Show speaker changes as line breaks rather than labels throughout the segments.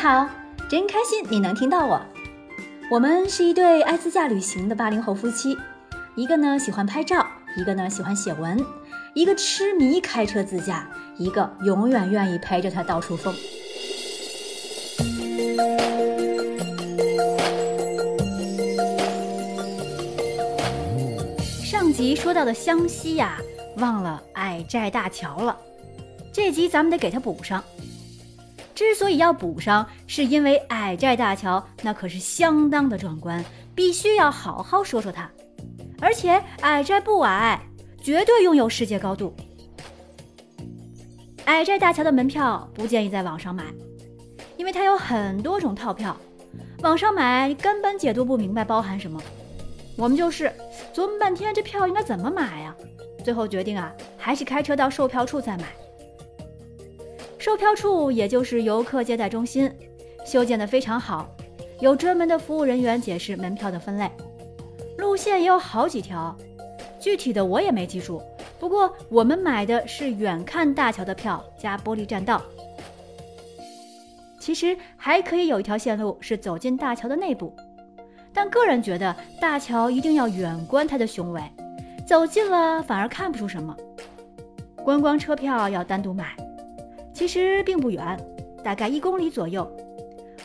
好，真开心你能听到我。我们是一对爱自驾旅行的八零后夫妻，一个呢喜欢拍照，一个呢喜欢写文，一个痴迷开车自驾，一个永远愿意陪着他到处疯。上集说到的湘西呀，忘了矮寨大桥了，这集咱们得给它补上。之所以要补上，是因为矮寨大桥那可是相当的壮观，必须要好好说说它。而且矮寨不矮，绝对拥有世界高度。矮寨大桥的门票不建议在网上买，因为它有很多种套票，网上买根本解读不明白包含什么。我们就是琢磨半天，这票应该怎么买呀？最后决定啊，还是开车到售票处再买。售票处也就是游客接待中心，修建的非常好，有专门的服务人员解释门票的分类，路线也有好几条，具体的我也没记住。不过我们买的是远看大桥的票加玻璃栈道。其实还可以有一条线路是走进大桥的内部，但个人觉得大桥一定要远观它的雄伟，走近了反而看不出什么。观光车票要单独买。其实并不远，大概一公里左右。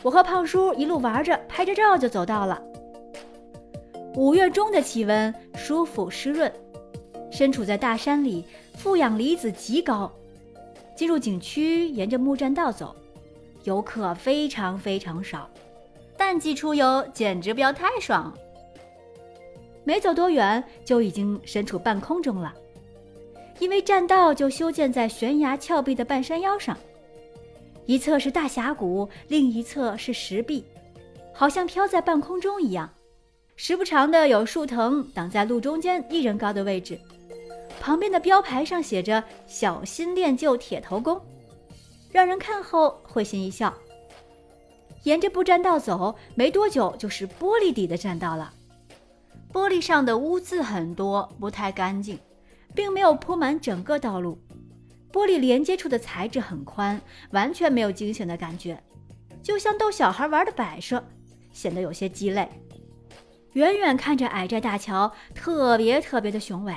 我和胖叔一路玩着，拍着照就走到了。五月中的气温舒服湿润，身处在大山里，负氧离子极高。进入景区，沿着木栈道走，游客非常非常少。淡季出游简直不要太爽。没走多远，就已经身处半空中了。因为栈道就修建在悬崖峭壁的半山腰上，一侧是大峡谷，另一侧是石壁，好像飘在半空中一样。时不常的有树藤挡在路中间一人高的位置，旁边的标牌上写着“小心练就铁头功”，让人看后会心一笑。沿着步栈道走，没多久就是玻璃底的栈道了，玻璃上的污渍很多，不太干净。并没有铺满整个道路，玻璃连接处的材质很宽，完全没有惊险的感觉，就像逗小孩玩的摆设，显得有些鸡肋。远远看着矮寨大桥，特别特别的雄伟，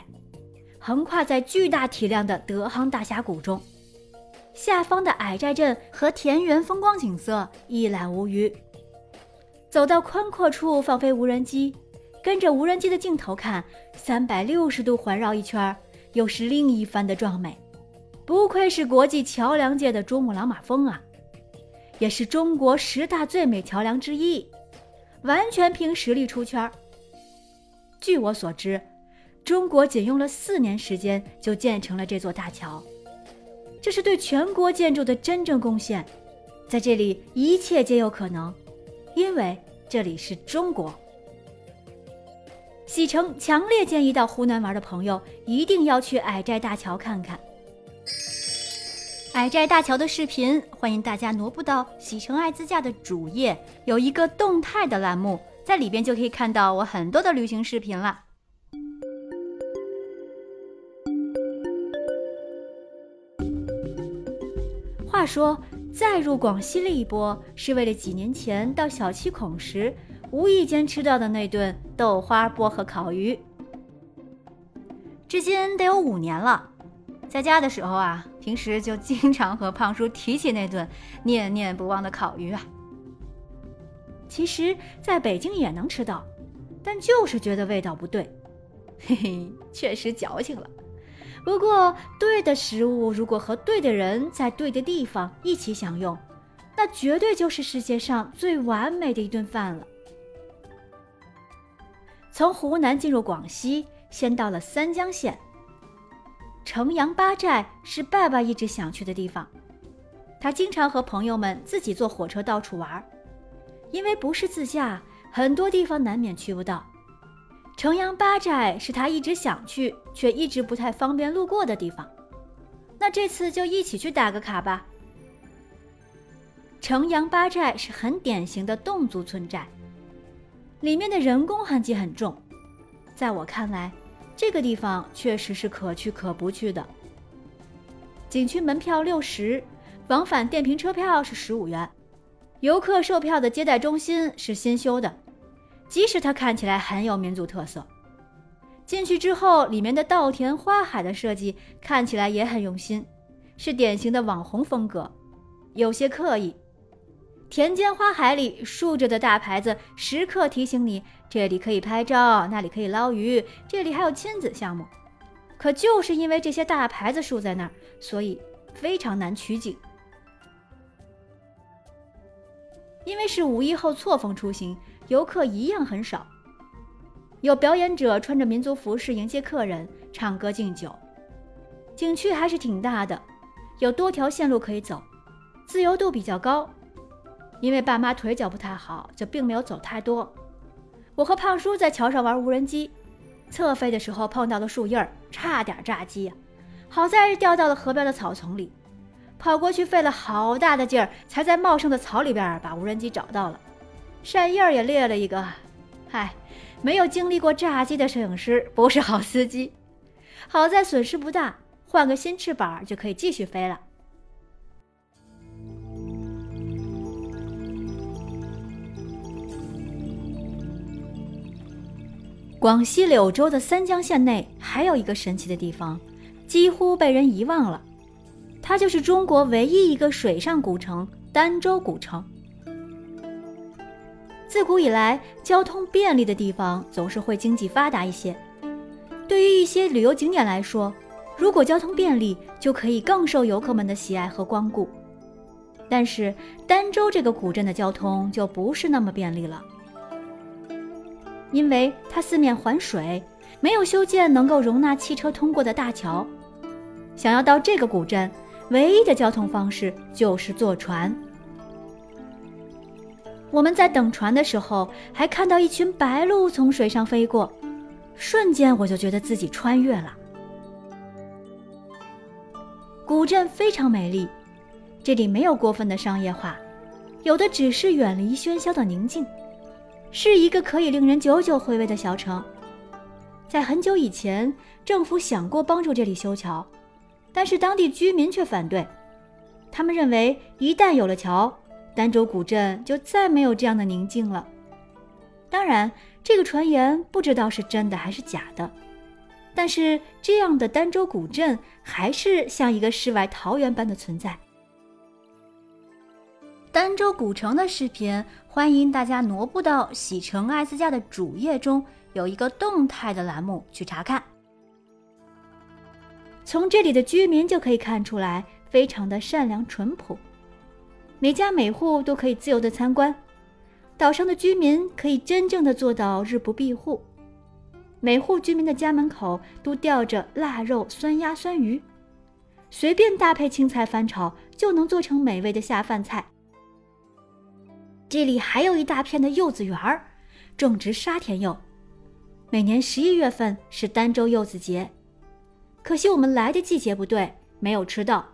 横跨在巨大体量的德夯大峡谷中，下方的矮寨镇和田园风光景色一览无余。走到宽阔处，放飞无人机，跟着无人机的镜头看，三百六十度环绕一圈。又是另一番的壮美，不愧是国际桥梁界的珠穆朗玛峰啊，也是中国十大最美桥梁之一，完全凭实力出圈。据我所知，中国仅用了四年时间就建成了这座大桥，这是对全国建筑的真正贡献。在这里，一切皆有可能，因为这里是中国。喜成强烈建议到湖南玩的朋友一定要去矮寨大桥看看。矮寨大桥的视频，欢迎大家挪步到喜成爱自驾的主页，有一个动态的栏目，在里边就可以看到我很多的旅行视频了。话说，再入广西了一波，是为了几年前到小七孔时。无意间吃到的那顿豆花薄荷烤鱼，至今得有五年了。在家的时候啊，平时就经常和胖叔提起那顿念念不忘的烤鱼啊。其实，在北京也能吃到，但就是觉得味道不对。嘿嘿，确实矫情了。不过，对的食物如果和对的人在对的地方一起享用，那绝对就是世界上最完美的一顿饭了。从湖南进入广西，先到了三江县。城阳八寨是爸爸一直想去的地方，他经常和朋友们自己坐火车到处玩儿。因为不是自驾，很多地方难免去不到。城阳八寨是他一直想去，却一直不太方便路过的地方。那这次就一起去打个卡吧。城阳八寨是很典型的侗族村寨。里面的人工痕迹很重，在我看来，这个地方确实是可去可不去的。景区门票六十，往返电瓶车票是十五元，游客售票的接待中心是新修的，即使它看起来很有民族特色。进去之后，里面的稻田花海的设计看起来也很用心，是典型的网红风格，有些刻意。田间花海里竖着的大牌子，时刻提醒你这里可以拍照，那里可以捞鱼，这里还有亲子项目。可就是因为这些大牌子竖在那儿，所以非常难取景。因为是五一后错峰出行，游客一样很少。有表演者穿着民族服饰迎接客人，唱歌敬酒。景区还是挺大的，有多条线路可以走，自由度比较高。因为爸妈腿脚不太好，就并没有走太多。我和胖叔在桥上玩无人机，侧飞的时候碰到了树叶，差点炸机呀！好在是掉到了河边的草丛里，跑过去费了好大的劲儿，才在茂盛的草里边把无人机找到了。扇叶也裂了一个，嗨，没有经历过炸机的摄影师不是好司机。好在损失不大，换个新翅膀就可以继续飞了。广西柳州的三江县内还有一个神奇的地方，几乎被人遗忘了，它就是中国唯一一个水上古城——儋州古城。自古以来，交通便利的地方总是会经济发达一些。对于一些旅游景点来说，如果交通便利，就可以更受游客们的喜爱和光顾。但是，儋州这个古镇的交通就不是那么便利了。因为它四面环水，没有修建能够容纳汽车通过的大桥。想要到这个古镇，唯一的交通方式就是坐船。我们在等船的时候，还看到一群白鹭从水上飞过，瞬间我就觉得自己穿越了。古镇非常美丽，这里没有过分的商业化，有的只是远离喧嚣的宁静。是一个可以令人久久回味的小城。在很久以前，政府想过帮助这里修桥，但是当地居民却反对。他们认为，一旦有了桥，儋州古镇就再没有这样的宁静了。当然，这个传言不知道是真的还是假的，但是这样的儋州古镇还是像一个世外桃源般的存在。儋州古城的视频，欢迎大家挪步到喜城爱自驾的主页中，有一个动态的栏目去查看。从这里的居民就可以看出来，非常的善良淳朴，每家每户都可以自由的参观。岛上的居民可以真正的做到日不闭户，每户居民的家门口都吊着腊肉、酸鸭、酸鱼，随便搭配青菜翻炒，就能做成美味的下饭菜。这里还有一大片的柚子园儿，种植沙田柚。每年十一月份是儋州柚子节，可惜我们来的季节不对，没有吃到。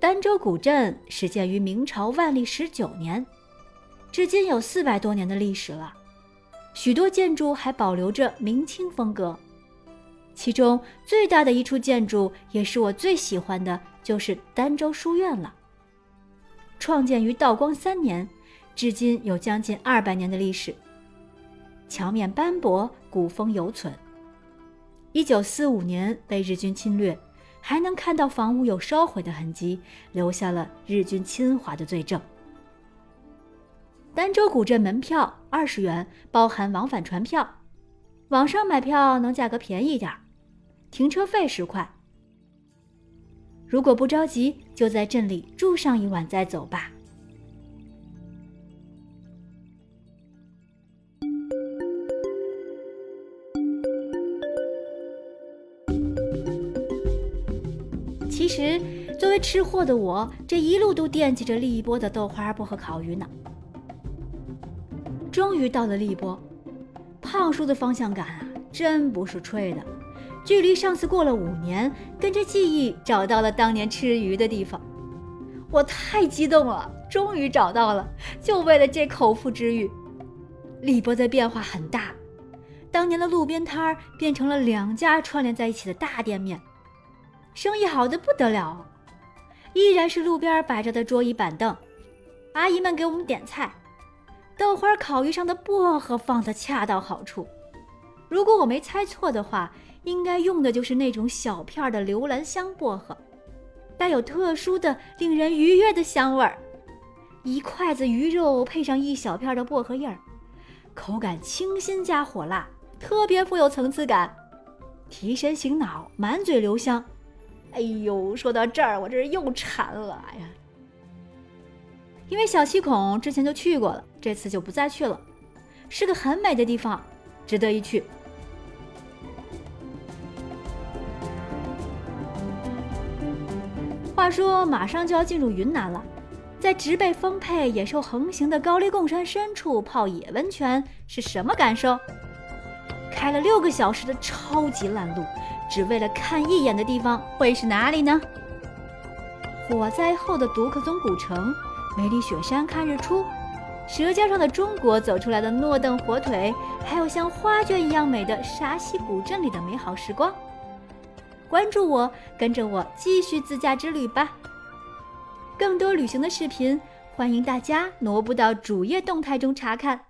儋州古镇始建于明朝万历十九年，至今有四百多年的历史了，许多建筑还保留着明清风格。其中最大的一处建筑，也是我最喜欢的，就是儋州书院了。创建于道光三年，至今有将近二百年的历史。墙面斑驳，古风犹存。一九四五年被日军侵略，还能看到房屋有烧毁的痕迹，留下了日军侵华的罪证。儋州古镇门票二十元，包含往返船票。网上买票能价格便宜点儿，停车费十块。如果不着急，就在镇里住上一晚再走吧。其实，作为吃货的我，这一路都惦记着荔波的豆花饽和烤鱼呢。终于到了荔波，胖叔的方向感啊，真不是吹的。距离上次过了五年，跟着记忆找到了当年吃鱼的地方，我太激动了，终于找到了，就为了这口腹之欲。李波的变化很大，当年的路边摊儿变成了两家串联在一起的大店面，生意好的不得了。依然是路边摆着的桌椅板凳，阿姨们给我们点菜。豆花烤鱼上的薄荷放的恰到好处，如果我没猜错的话，应该用的就是那种小片的留兰香薄荷，带有特殊的、令人愉悦的香味儿。一筷子鱼肉配上一小片的薄荷叶儿，口感清新加火辣，特别富有层次感，提神醒脑，满嘴留香。哎呦，说到这儿，我这是又馋了哎呀！因为小七孔之前就去过了，这次就不再去了，是个很美的地方，值得一去。话说，马上就要进入云南了，在植被丰沛、野兽横行的高黎贡山深处泡野温泉是什么感受？开了六个小时的超级烂路，只为了看一眼的地方会是哪里呢？火灾后的独克宗古城。梅里雪山看日出，舌尖上的中国走出来的诺邓火腿，还有像画卷一样美的沙溪古镇里的美好时光。关注我，跟着我继续自驾之旅吧。更多旅行的视频，欢迎大家挪步到主页动态中查看。